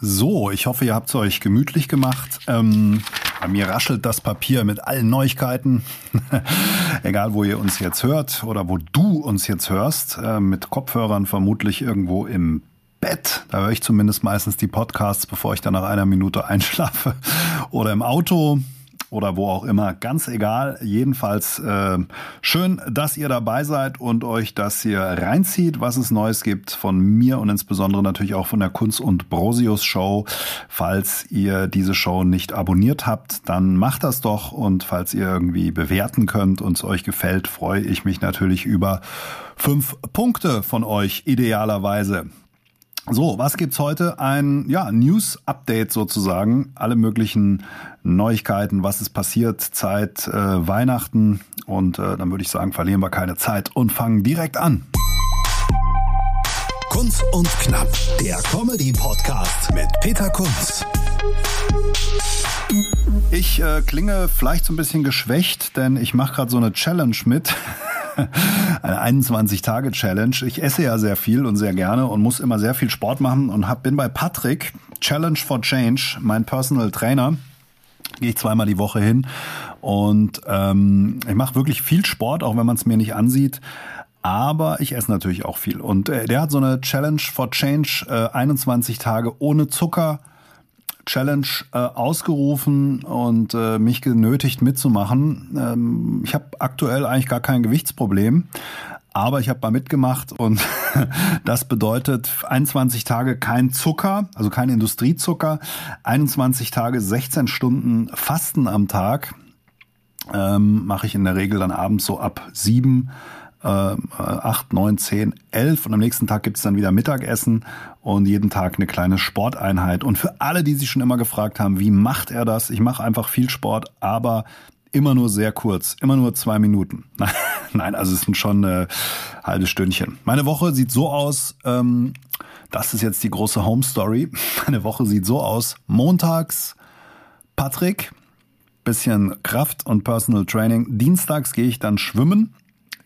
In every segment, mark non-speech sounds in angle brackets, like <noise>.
So, ich hoffe, ihr habt es euch gemütlich gemacht. Ähm, bei mir raschelt das Papier mit allen Neuigkeiten. <laughs> Egal, wo ihr uns jetzt hört oder wo du uns jetzt hörst, äh, mit Kopfhörern vermutlich irgendwo im Bett. Da höre ich zumindest meistens die Podcasts, bevor ich dann nach einer Minute <laughs> einschlafe. Oder im Auto oder wo auch immer, ganz egal. Jedenfalls äh, schön, dass ihr dabei seid und euch das hier reinzieht, was es Neues gibt von mir und insbesondere natürlich auch von der Kunst und Brosius Show. Falls ihr diese Show nicht abonniert habt, dann macht das doch und falls ihr irgendwie bewerten könnt und es euch gefällt, freue ich mich natürlich über fünf Punkte von euch idealerweise. So, was gibt's heute? Ein ja, News-Update sozusagen. Alle möglichen Neuigkeiten, was ist passiert seit äh, Weihnachten. Und äh, dann würde ich sagen, verlieren wir keine Zeit und fangen direkt an. Kunz und Knapp, der Comedy-Podcast mit Peter Kunz. Ich äh, klinge vielleicht so ein bisschen geschwächt, denn ich mache gerade so eine Challenge mit. <laughs> eine 21-Tage-Challenge. Ich esse ja sehr viel und sehr gerne und muss immer sehr viel Sport machen und hab, bin bei Patrick, Challenge for Change, mein Personal Trainer. Gehe ich zweimal die Woche hin und ähm, ich mache wirklich viel Sport, auch wenn man es mir nicht ansieht. Aber ich esse natürlich auch viel. Und äh, der hat so eine Challenge for Change, äh, 21 Tage ohne Zucker, Challenge äh, ausgerufen und äh, mich genötigt mitzumachen. Ähm, ich habe aktuell eigentlich gar kein Gewichtsproblem, aber ich habe mal mitgemacht und <laughs> das bedeutet 21 Tage kein Zucker, also kein Industriezucker, 21 Tage 16 Stunden Fasten am Tag. Ähm, mache ich in der Regel dann abends so ab sieben äh, 8, 9, 10, 11 und am nächsten Tag gibt es dann wieder Mittagessen und jeden Tag eine kleine Sporteinheit. Und für alle, die sich schon immer gefragt haben, wie macht er das? Ich mache einfach viel Sport, aber immer nur sehr kurz, immer nur zwei Minuten. <laughs> Nein, also es sind schon eine halbe Stündchen. Meine Woche sieht so aus, ähm, das ist jetzt die große Home Story. <laughs> Meine Woche sieht so aus. Montags Patrick, bisschen Kraft und Personal Training. Dienstags gehe ich dann schwimmen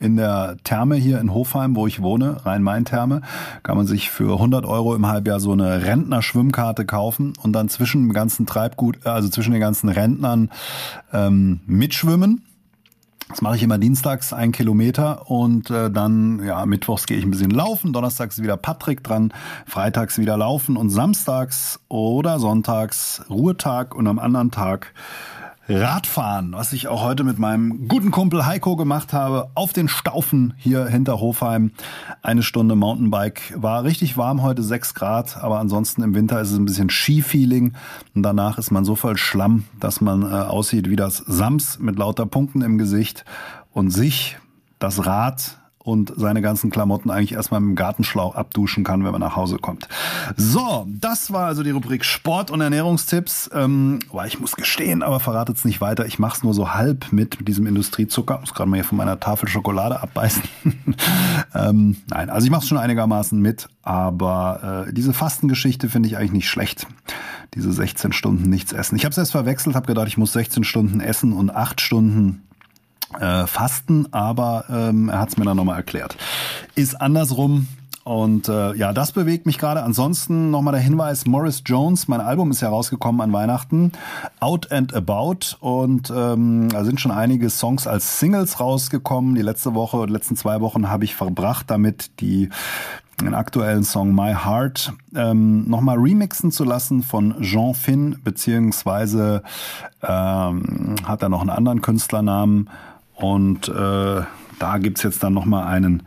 in der Therme hier in Hofheim, wo ich wohne, Rhein-Main-Therme, kann man sich für 100 Euro im Halbjahr so eine Rentner-Schwimmkarte kaufen und dann zwischen dem ganzen Treibgut, also zwischen den ganzen Rentnern ähm, mitschwimmen. Das mache ich immer dienstags ein Kilometer und äh, dann, ja, mittwochs gehe ich ein bisschen laufen, donnerstags wieder Patrick dran, freitags wieder laufen und samstags oder sonntags Ruhetag und am anderen Tag Radfahren, was ich auch heute mit meinem guten Kumpel Heiko gemacht habe, auf den Staufen hier hinter Hofheim. Eine Stunde Mountainbike. War richtig warm heute, 6 Grad, aber ansonsten im Winter ist es ein bisschen Ski-Feeling. Und danach ist man so voll Schlamm, dass man äh, aussieht wie das Sams mit lauter Punkten im Gesicht und sich, das Rad, und seine ganzen Klamotten eigentlich erstmal dem Gartenschlauch abduschen kann, wenn man nach Hause kommt. So, das war also die Rubrik Sport und Ernährungstipps. Ähm, boah, ich muss gestehen, aber verratet es nicht weiter. Ich mache es nur so halb mit, mit diesem Industriezucker. Muss gerade mal hier von meiner Tafel Schokolade abbeißen. <laughs> ähm, nein, also ich mache es schon einigermaßen mit, aber äh, diese Fastengeschichte finde ich eigentlich nicht schlecht. Diese 16 Stunden nichts essen. Ich habe es erst verwechselt, habe gedacht, ich muss 16 Stunden essen und 8 Stunden äh, Fasten, aber ähm, er hat es mir dann nochmal erklärt. Ist andersrum. Und äh, ja, das bewegt mich gerade. Ansonsten nochmal der Hinweis, Morris Jones, mein Album ist ja rausgekommen an Weihnachten, Out and About. Und ähm, da sind schon einige Songs als Singles rausgekommen. Die letzte Woche oder letzten zwei Wochen habe ich verbracht damit, die den aktuellen Song My Heart ähm, nochmal remixen zu lassen von Jean Finn, beziehungsweise ähm, hat er noch einen anderen Künstlernamen. Und äh, da gibt's jetzt dann nochmal einen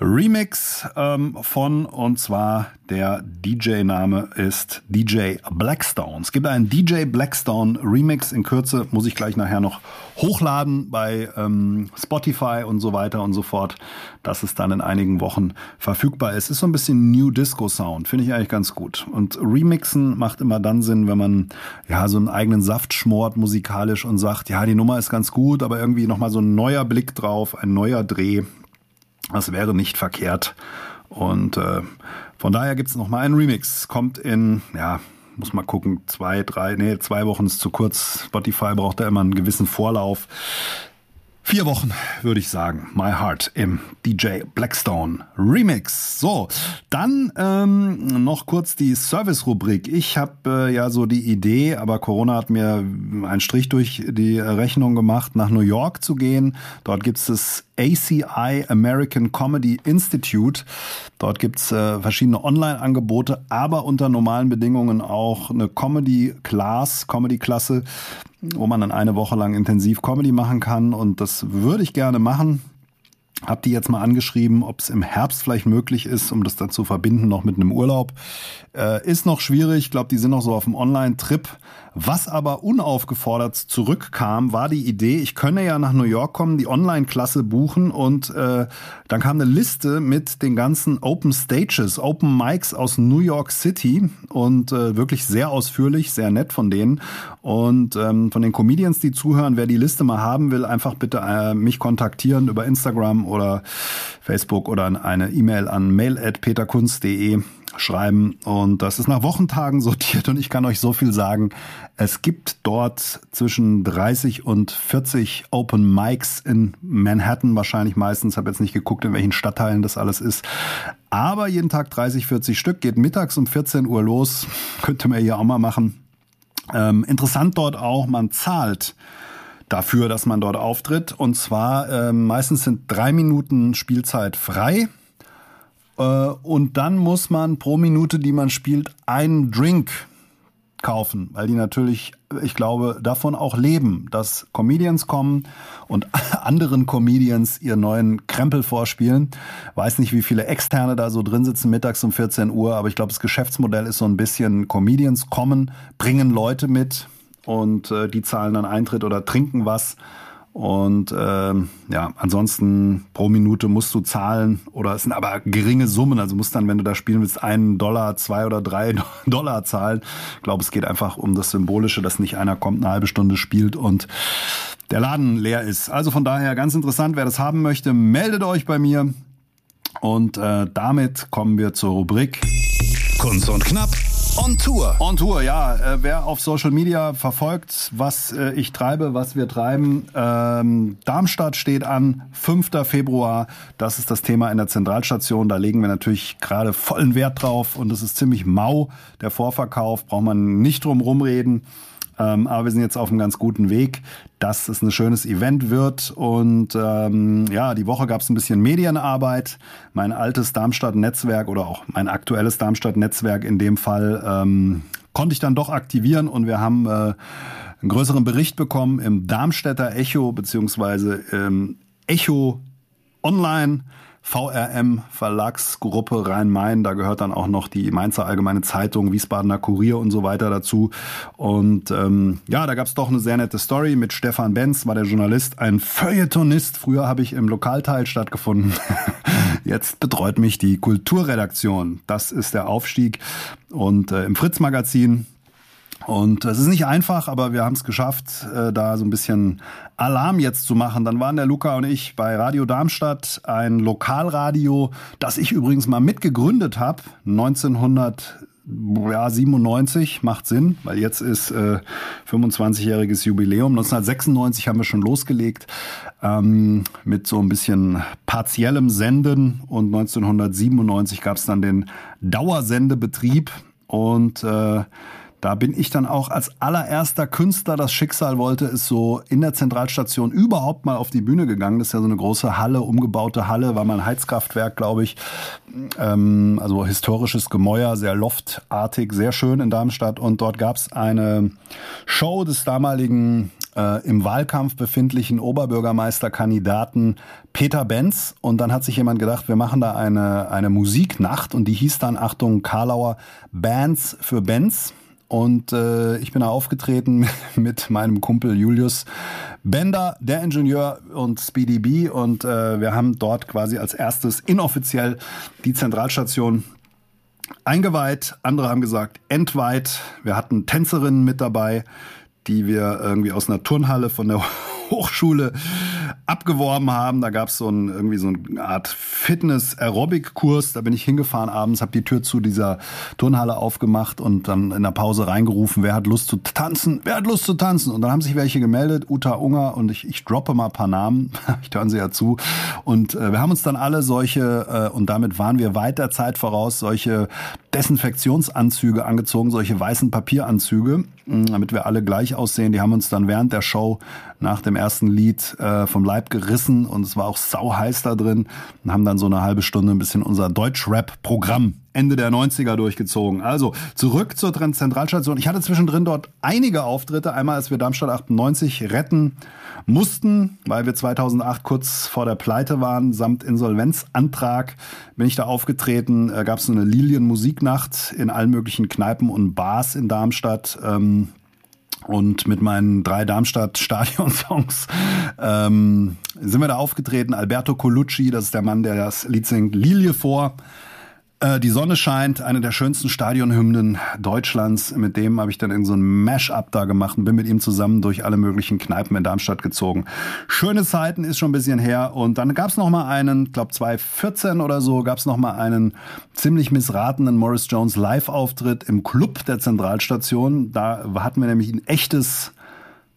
Remix ähm, von und zwar der DJ-Name ist DJ Blackstone. Es gibt einen DJ Blackstone Remix. In Kürze muss ich gleich nachher noch hochladen bei ähm, Spotify und so weiter und so fort, dass es dann in einigen Wochen verfügbar ist. Ist so ein bisschen New Disco Sound, finde ich eigentlich ganz gut. Und Remixen macht immer dann Sinn, wenn man ja so einen eigenen Saft schmort musikalisch und sagt, ja, die Nummer ist ganz gut, aber irgendwie nochmal so ein neuer Blick drauf, ein neuer Dreh. Das wäre nicht verkehrt. Und äh, von daher gibt's noch mal einen Remix. Kommt in, ja, muss mal gucken, zwei, drei, nee, zwei Wochen ist zu kurz. Spotify braucht da immer einen gewissen Vorlauf. Vier Wochen, würde ich sagen. My Heart im DJ Blackstone Remix. So, dann ähm, noch kurz die Service-Rubrik. Ich habe äh, ja so die Idee, aber Corona hat mir einen Strich durch die Rechnung gemacht, nach New York zu gehen. Dort gibt es das ACI American Comedy Institute. Dort gibt's äh, verschiedene Online-Angebote, aber unter normalen Bedingungen auch eine Comedy-Class, Comedy-Klasse, wo man dann eine Woche lang intensiv Comedy machen kann. Und das würde ich gerne machen. Hab die jetzt mal angeschrieben, ob es im Herbst vielleicht möglich ist, um das dann zu verbinden noch mit einem Urlaub. Äh, ist noch schwierig. Ich glaube, die sind noch so auf dem Online-Trip. Was aber unaufgefordert zurückkam, war die Idee, ich könne ja nach New York kommen, die Online-Klasse buchen und äh, dann kam eine Liste mit den ganzen Open Stages, Open Mics aus New York City und äh, wirklich sehr ausführlich, sehr nett von denen. Und ähm, von den Comedians, die zuhören, wer die Liste mal haben will, einfach bitte äh, mich kontaktieren über Instagram oder Facebook oder eine E-Mail an mail@peterkunst.de schreiben. Und das ist nach Wochentagen <laughs> sortiert und ich kann euch so viel sagen. Es gibt dort zwischen 30 und 40 Open Mics in Manhattan wahrscheinlich meistens. Habe jetzt nicht geguckt, in welchen Stadtteilen das alles ist. Aber jeden Tag 30, 40 Stück, geht mittags um 14 Uhr los. <laughs> Könnte man hier auch mal machen. Ähm, interessant dort auch, man zahlt dafür, dass man dort auftritt. Und zwar äh, meistens sind drei Minuten Spielzeit frei. Äh, und dann muss man pro Minute, die man spielt, einen Drink kaufen, weil die natürlich, ich glaube, davon auch leben, dass Comedians kommen und <laughs> anderen Comedians ihren neuen Krempel vorspielen. Weiß nicht, wie viele Externe da so drin sitzen mittags um 14 Uhr, aber ich glaube, das Geschäftsmodell ist so ein bisschen Comedians kommen, bringen Leute mit und äh, die zahlen dann Eintritt oder trinken was und ähm, ja, ansonsten pro Minute musst du zahlen oder es sind aber geringe Summen. Also musst dann, wenn du da spielen willst, einen Dollar, zwei oder drei <laughs> Dollar zahlen. Ich glaube, es geht einfach um das Symbolische, dass nicht einer kommt, eine halbe Stunde spielt und der Laden leer ist. Also von daher ganz interessant, wer das haben möchte, meldet euch bei mir. Und äh, damit kommen wir zur Rubrik Kunst und Knapp On Tour. On Tour, ja. Äh, wer auf Social Media verfolgt, was äh, ich treibe, was wir treiben. Ähm, Darmstadt steht an, 5. Februar. Das ist das Thema in der Zentralstation. Da legen wir natürlich gerade vollen Wert drauf und es ist ziemlich mau. Der Vorverkauf braucht man nicht drum rumreden. Ähm, aber wir sind jetzt auf einem ganz guten Weg, dass es ein schönes Event wird. Und ähm, ja, die Woche gab es ein bisschen Medienarbeit. Mein altes Darmstadt-Netzwerk oder auch mein aktuelles Darmstadt-Netzwerk in dem Fall ähm, konnte ich dann doch aktivieren und wir haben äh, einen größeren Bericht bekommen im Darmstädter Echo beziehungsweise ähm, Echo Online VRM Verlagsgruppe Rhein-Main. Da gehört dann auch noch die Mainzer Allgemeine Zeitung, Wiesbadener Kurier und so weiter dazu. Und ähm, ja, da gab es doch eine sehr nette Story mit Stefan Benz, war der Journalist, ein Feuilletonist. Früher habe ich im Lokalteil stattgefunden. <laughs> Jetzt betreut mich die Kulturredaktion. Das ist der Aufstieg. Und äh, im Fritz-Magazin und es ist nicht einfach, aber wir haben es geschafft, äh, da so ein bisschen Alarm jetzt zu machen. Dann waren der Luca und ich bei Radio Darmstadt, ein Lokalradio, das ich übrigens mal mitgegründet habe, 1997, macht Sinn, weil jetzt ist äh, 25-jähriges Jubiläum. 1996 haben wir schon losgelegt ähm, mit so ein bisschen partiellem Senden und 1997 gab es dann den Dauersendebetrieb und äh, da bin ich dann auch als allererster Künstler, das Schicksal wollte, ist so in der Zentralstation überhaupt mal auf die Bühne gegangen. Das ist ja so eine große Halle, umgebaute Halle, war mal ein Heizkraftwerk, glaube ich. Ähm, also historisches Gemäuer, sehr loftartig, sehr schön in Darmstadt. Und dort gab es eine Show des damaligen äh, im Wahlkampf befindlichen Oberbürgermeisterkandidaten Peter Benz. Und dann hat sich jemand gedacht, wir machen da eine, eine Musiknacht und die hieß dann, Achtung, Karlauer Bands für Benz. Und äh, ich bin da aufgetreten <laughs> mit meinem Kumpel Julius Bender, der Ingenieur und Speedy B. Und äh, wir haben dort quasi als erstes inoffiziell die Zentralstation eingeweiht. Andere haben gesagt entweiht. Wir hatten Tänzerinnen mit dabei, die wir irgendwie aus einer Turnhalle von der Hochschule abgeworben haben. Da gab es so ein, irgendwie so eine Art Fitness-Aerobic-Kurs. Da bin ich hingefahren abends, habe die Tür zu dieser Turnhalle aufgemacht und dann in der Pause reingerufen, wer hat Lust zu tanzen? Wer hat Lust zu tanzen? Und dann haben sich welche gemeldet, Uta Unger und ich, ich droppe mal ein paar Namen. <laughs> ich höre sie ja zu. Und äh, wir haben uns dann alle solche, äh, und damit waren wir weit der Zeit voraus, solche Desinfektionsanzüge angezogen, solche weißen Papieranzüge, damit wir alle gleich aussehen. Die haben uns dann während der Show nach dem ersten Lied äh, vom Leib gerissen und es war auch sau heiß da drin und haben dann so eine halbe Stunde ein bisschen unser Deutschrap-Programm Ende der 90er durchgezogen. Also zurück zur Zentralstation. Ich hatte zwischendrin dort einige Auftritte. Einmal, als wir Darmstadt 98 retten mussten, weil wir 2008 kurz vor der Pleite waren, samt Insolvenzantrag bin ich da aufgetreten. Äh, Gab es eine Lilien-Musiknacht in allen möglichen Kneipen und Bars in Darmstadt. Ähm, und mit meinen drei Darmstadt-Stadion-Songs ähm, sind wir da aufgetreten. Alberto Colucci, das ist der Mann, der das Lied singt, Lilie vor. Äh, die Sonne scheint, eine der schönsten Stadionhymnen Deutschlands. Mit dem habe ich dann in so ein Mash-up da gemacht und bin mit ihm zusammen durch alle möglichen Kneipen in Darmstadt gezogen. Schöne Zeiten ist schon ein bisschen her. Und dann gab es noch mal einen, glaube 2014 oder so, gab es noch mal einen ziemlich missratenen Morris Jones Live-Auftritt im Club der Zentralstation. Da hatten wir nämlich ein echtes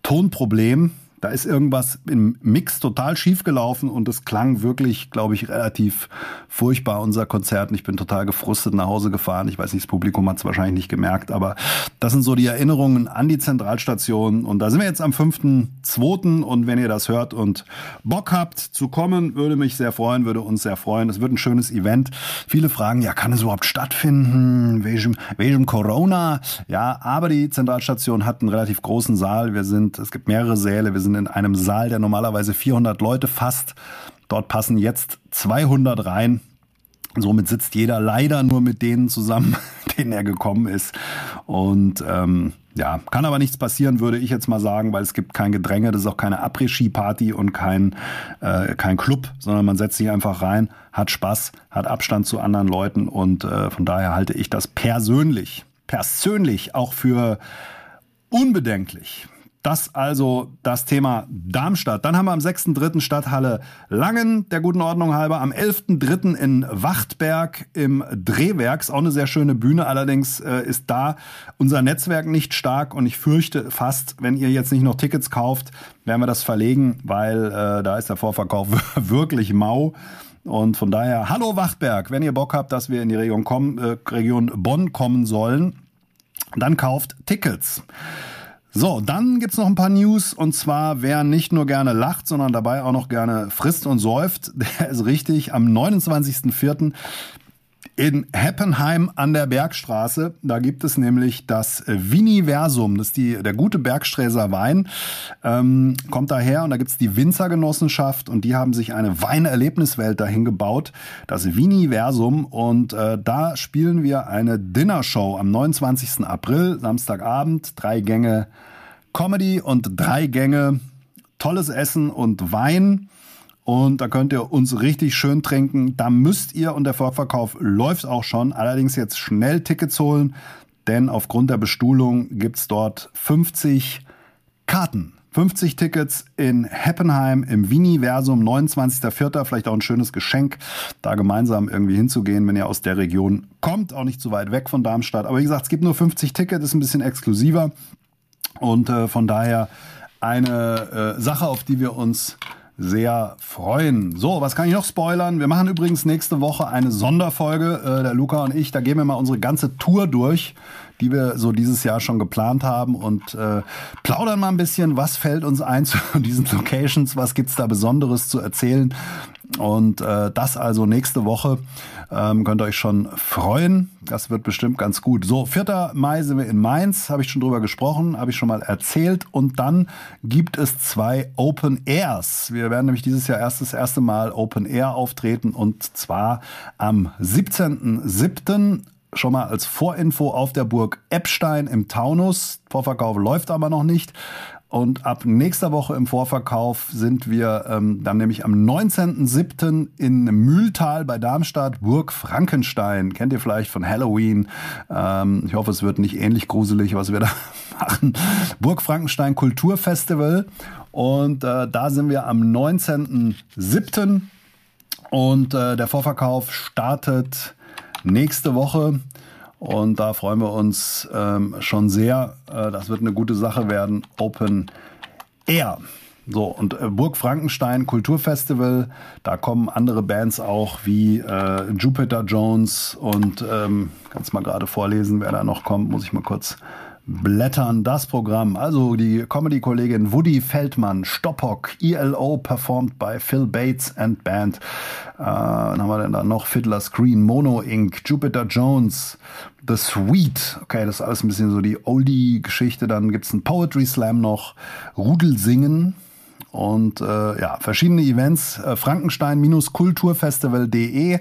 Tonproblem. Da ist irgendwas im Mix total schief gelaufen und es klang wirklich, glaube ich, relativ furchtbar, unser Konzert. Und ich bin total gefrustet nach Hause gefahren. Ich weiß nicht, das Publikum hat es wahrscheinlich nicht gemerkt, aber das sind so die Erinnerungen an die Zentralstation. Und da sind wir jetzt am 5.2. Und wenn ihr das hört und Bock habt zu kommen, würde mich sehr freuen, würde uns sehr freuen. Es wird ein schönes Event. Viele fragen, ja, kann es überhaupt stattfinden? Wegen, wegen Corona? Ja, aber die Zentralstation hat einen relativ großen Saal. Wir sind, es gibt mehrere Säle. Wir sind sind in einem Saal, der normalerweise 400 Leute fasst. Dort passen jetzt 200 rein. Somit sitzt jeder leider nur mit denen zusammen, <laughs> denen er gekommen ist. Und ähm, ja, kann aber nichts passieren, würde ich jetzt mal sagen, weil es gibt kein Gedränge, das ist auch keine Après-Ski-Party und kein, äh, kein Club, sondern man setzt sich einfach rein, hat Spaß, hat Abstand zu anderen Leuten und äh, von daher halte ich das persönlich, persönlich auch für unbedenklich. Das also das Thema Darmstadt. Dann haben wir am 6.3. Stadthalle Langen, der guten Ordnung halber. Am 11.3. in Wachtberg im Drehwerks. Auch eine sehr schöne Bühne. Allerdings äh, ist da unser Netzwerk nicht stark und ich fürchte fast, wenn ihr jetzt nicht noch Tickets kauft, werden wir das verlegen, weil äh, da ist der Vorverkauf <laughs> wirklich mau. Und von daher, hallo Wachtberg, wenn ihr Bock habt, dass wir in die Region, kommen, äh, Region Bonn kommen sollen, dann kauft Tickets. So, dann gibt's noch ein paar News. Und zwar, wer nicht nur gerne lacht, sondern dabei auch noch gerne frisst und säuft, <laughs> der ist richtig. Am 29.04 in Heppenheim an der Bergstraße. Da gibt es nämlich das Viniversum. Das ist die, der gute Bergsträser Wein. Ähm, kommt daher und da gibt's die Winzergenossenschaft und die haben sich eine Weinerlebniswelt dahin gebaut. Das Viniversum. Und äh, da spielen wir eine Dinnershow am 29. April, Samstagabend. Drei Gänge Comedy und drei Gänge tolles Essen und Wein. Und da könnt ihr uns richtig schön trinken. Da müsst ihr, und der Vorverkauf läuft auch schon, allerdings jetzt schnell Tickets holen, denn aufgrund der Bestuhlung gibt's dort 50 Karten. 50 Tickets in Heppenheim im Viniversum, 29.04. Vielleicht auch ein schönes Geschenk, da gemeinsam irgendwie hinzugehen, wenn ihr aus der Region kommt, auch nicht zu weit weg von Darmstadt. Aber wie gesagt, es gibt nur 50 Tickets, ist ein bisschen exklusiver und äh, von daher eine äh, Sache, auf die wir uns sehr freuen. So, was kann ich noch spoilern? Wir machen übrigens nächste Woche eine Sonderfolge, äh, der Luca und ich. Da gehen wir mal unsere ganze Tour durch, die wir so dieses Jahr schon geplant haben und äh, plaudern mal ein bisschen, was fällt uns ein zu <laughs> diesen Locations, was gibt's da Besonderes zu erzählen. Und äh, das also nächste Woche ähm, könnt ihr euch schon freuen. Das wird bestimmt ganz gut. So, 4. Mai sind wir in Mainz, habe ich schon drüber gesprochen, habe ich schon mal erzählt. Und dann gibt es zwei Open Airs. Wir werden nämlich dieses Jahr erst das erste Mal Open Air auftreten und zwar am 17.07 schon mal als Vorinfo auf der Burg Eppstein im Taunus. Vorverkauf läuft aber noch nicht. Und ab nächster Woche im Vorverkauf sind wir ähm, dann nämlich am 19.07. in Mühltal bei Darmstadt, Burg Frankenstein. Kennt ihr vielleicht von Halloween? Ähm, ich hoffe, es wird nicht ähnlich gruselig, was wir da <laughs> machen. Burg Frankenstein Kulturfestival. Und äh, da sind wir am 19.07. Und äh, der Vorverkauf startet nächste Woche. Und da freuen wir uns ähm, schon sehr. Äh, das wird eine gute Sache werden. Open Air. So, und äh, Burg Frankenstein Kulturfestival, da kommen andere Bands auch wie äh, Jupiter Jones und ähm, kannst mal gerade vorlesen, wer da noch kommt, muss ich mal kurz blättern. Das Programm, also die Comedy-Kollegin Woody Feldmann, Stoppock, ELO performt bei Phil Bates and Band. Äh, dann haben wir denn da noch Fiddler Screen, Mono Inc., Jupiter Jones, The Sweet. Okay, das ist alles ein bisschen so die Oldie-Geschichte. Dann gibt's einen Poetry Slam noch, Rudelsingen. Und äh, ja, verschiedene Events, äh, Frankenstein-Kulturfestival.de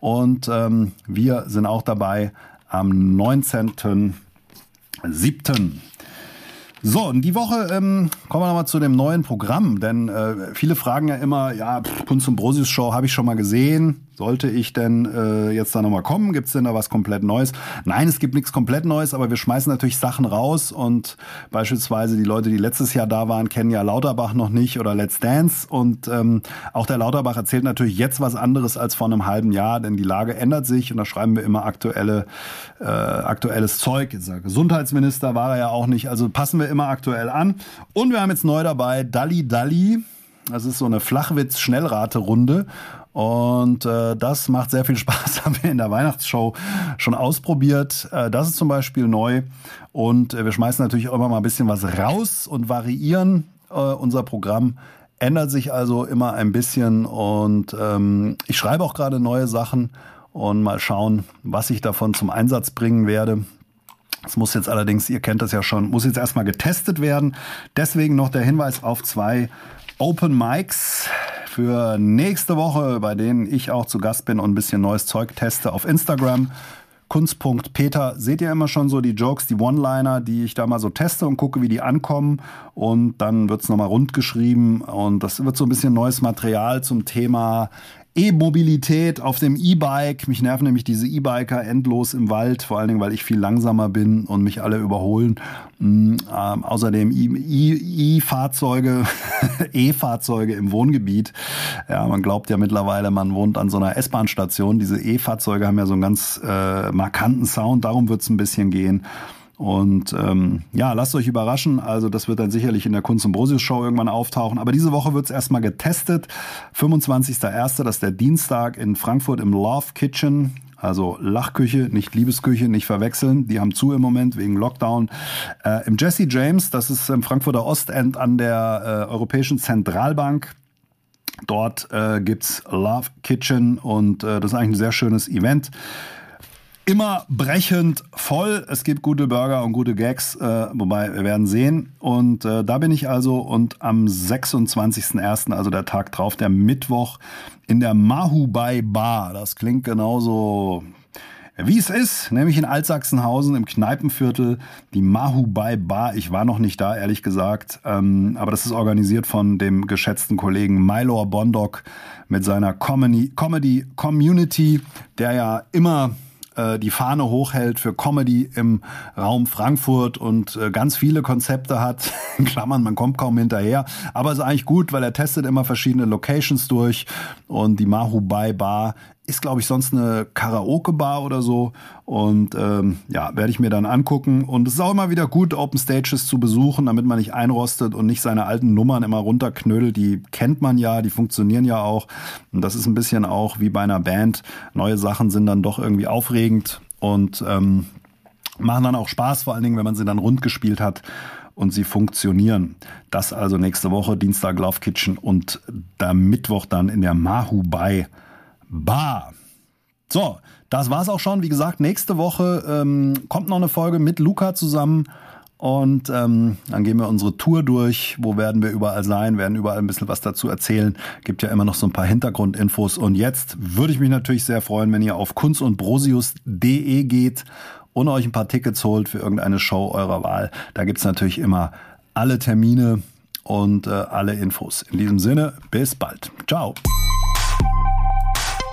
und ähm, wir sind auch dabei am 19 siebten. So, und die Woche ähm, kommen wir nochmal zu dem neuen Programm, denn äh, viele fragen ja immer, ja, Kunst und Brosius Show habe ich schon mal gesehen, sollte ich denn äh, jetzt da nochmal kommen? Gibt es denn da was komplett Neues? Nein, es gibt nichts komplett Neues, aber wir schmeißen natürlich Sachen raus und beispielsweise die Leute, die letztes Jahr da waren, kennen ja Lauterbach noch nicht oder Let's Dance und ähm, auch der Lauterbach erzählt natürlich jetzt was anderes als vor einem halben Jahr, denn die Lage ändert sich und da schreiben wir immer aktuelle äh, aktuelles Zeug. Jetzt Gesundheitsminister war er ja auch nicht, also passen wir immer aktuell an. Und wir haben jetzt neu dabei Dalli Dalli. Das ist so eine Flachwitz-Schnellrate-Runde. Und äh, das macht sehr viel Spaß, <laughs> haben wir in der Weihnachtsshow schon ausprobiert. Äh, das ist zum Beispiel neu. Und äh, wir schmeißen natürlich auch immer mal ein bisschen was raus und variieren äh, unser Programm. Ändert sich also immer ein bisschen und ähm, ich schreibe auch gerade neue Sachen und mal schauen, was ich davon zum Einsatz bringen werde. Es muss jetzt allerdings, ihr kennt das ja schon, muss jetzt erstmal getestet werden. Deswegen noch der Hinweis auf zwei Open Mics für nächste Woche, bei denen ich auch zu Gast bin und ein bisschen neues Zeug teste auf Instagram. Kunst.peter seht ihr immer schon so die Jokes, die One-Liner, die ich da mal so teste und gucke, wie die ankommen. Und dann wird's nochmal rund geschrieben und das wird so ein bisschen neues Material zum Thema E-Mobilität auf dem E-Bike. Mich nerven nämlich diese E-Biker endlos im Wald, vor allen Dingen, weil ich viel langsamer bin und mich alle überholen. Mhm, ähm, außerdem E-Fahrzeuge, <laughs> E-Fahrzeuge im Wohngebiet. Ja, man glaubt ja mittlerweile, man wohnt an so einer S-Bahn-Station. Diese E-Fahrzeuge haben ja so einen ganz äh, markanten Sound, darum wird's ein bisschen gehen. Und ähm, ja, lasst euch überraschen. Also das wird dann sicherlich in der Kunst und Brosius Show irgendwann auftauchen. Aber diese Woche wird es erstmal getestet. 25.01., das ist der Dienstag in Frankfurt im Love Kitchen. Also Lachküche, nicht Liebesküche, nicht verwechseln. Die haben zu im Moment wegen Lockdown. Äh, Im Jesse James, das ist im Frankfurter Ostend an der äh, Europäischen Zentralbank. Dort äh, gibt's Love Kitchen und äh, das ist eigentlich ein sehr schönes Event immer brechend voll. Es gibt gute Burger und gute Gags, äh, wobei wir werden sehen. Und äh, da bin ich also und am 26.01., also der Tag drauf, der Mittwoch, in der Mahubai Bar. Das klingt genauso wie es ist, nämlich in Altsachsenhausen im Kneipenviertel, die Mahubai Bar. Ich war noch nicht da, ehrlich gesagt, ähm, aber das ist organisiert von dem geschätzten Kollegen Mylor Bondok mit seiner Comedy, Comedy Community, der ja immer äh, die Fahne hochhält für Comedy im Raum Frankfurt und äh, ganz viele Konzepte hat. <laughs> In Klammern, man kommt kaum hinterher. Aber ist eigentlich gut, weil er testet immer verschiedene Locations durch und die Mahubai Bar ist, glaube ich, sonst eine Karaoke-Bar oder so. Und ähm, ja, werde ich mir dann angucken. Und es ist auch immer wieder gut, Open Stages zu besuchen, damit man nicht einrostet und nicht seine alten Nummern immer runterknödelt. Die kennt man ja, die funktionieren ja auch. Und das ist ein bisschen auch wie bei einer Band. Neue Sachen sind dann doch irgendwie aufregend und ähm, machen dann auch Spaß, vor allen Dingen, wenn man sie dann rund gespielt hat. und sie funktionieren. Das also nächste Woche, Dienstag Love Kitchen und der Mittwoch dann in der Mahu Bay Bar. So, das war's auch schon. Wie gesagt, nächste Woche ähm, kommt noch eine Folge mit Luca zusammen. Und ähm, dann gehen wir unsere Tour durch. Wo werden wir überall sein? Werden überall ein bisschen was dazu erzählen. Gibt ja immer noch so ein paar Hintergrundinfos. Und jetzt würde ich mich natürlich sehr freuen, wenn ihr auf kunstundbrosius.de geht und euch ein paar Tickets holt für irgendeine Show eurer Wahl. Da gibt's natürlich immer alle Termine und äh, alle Infos. In diesem Sinne, bis bald. Ciao.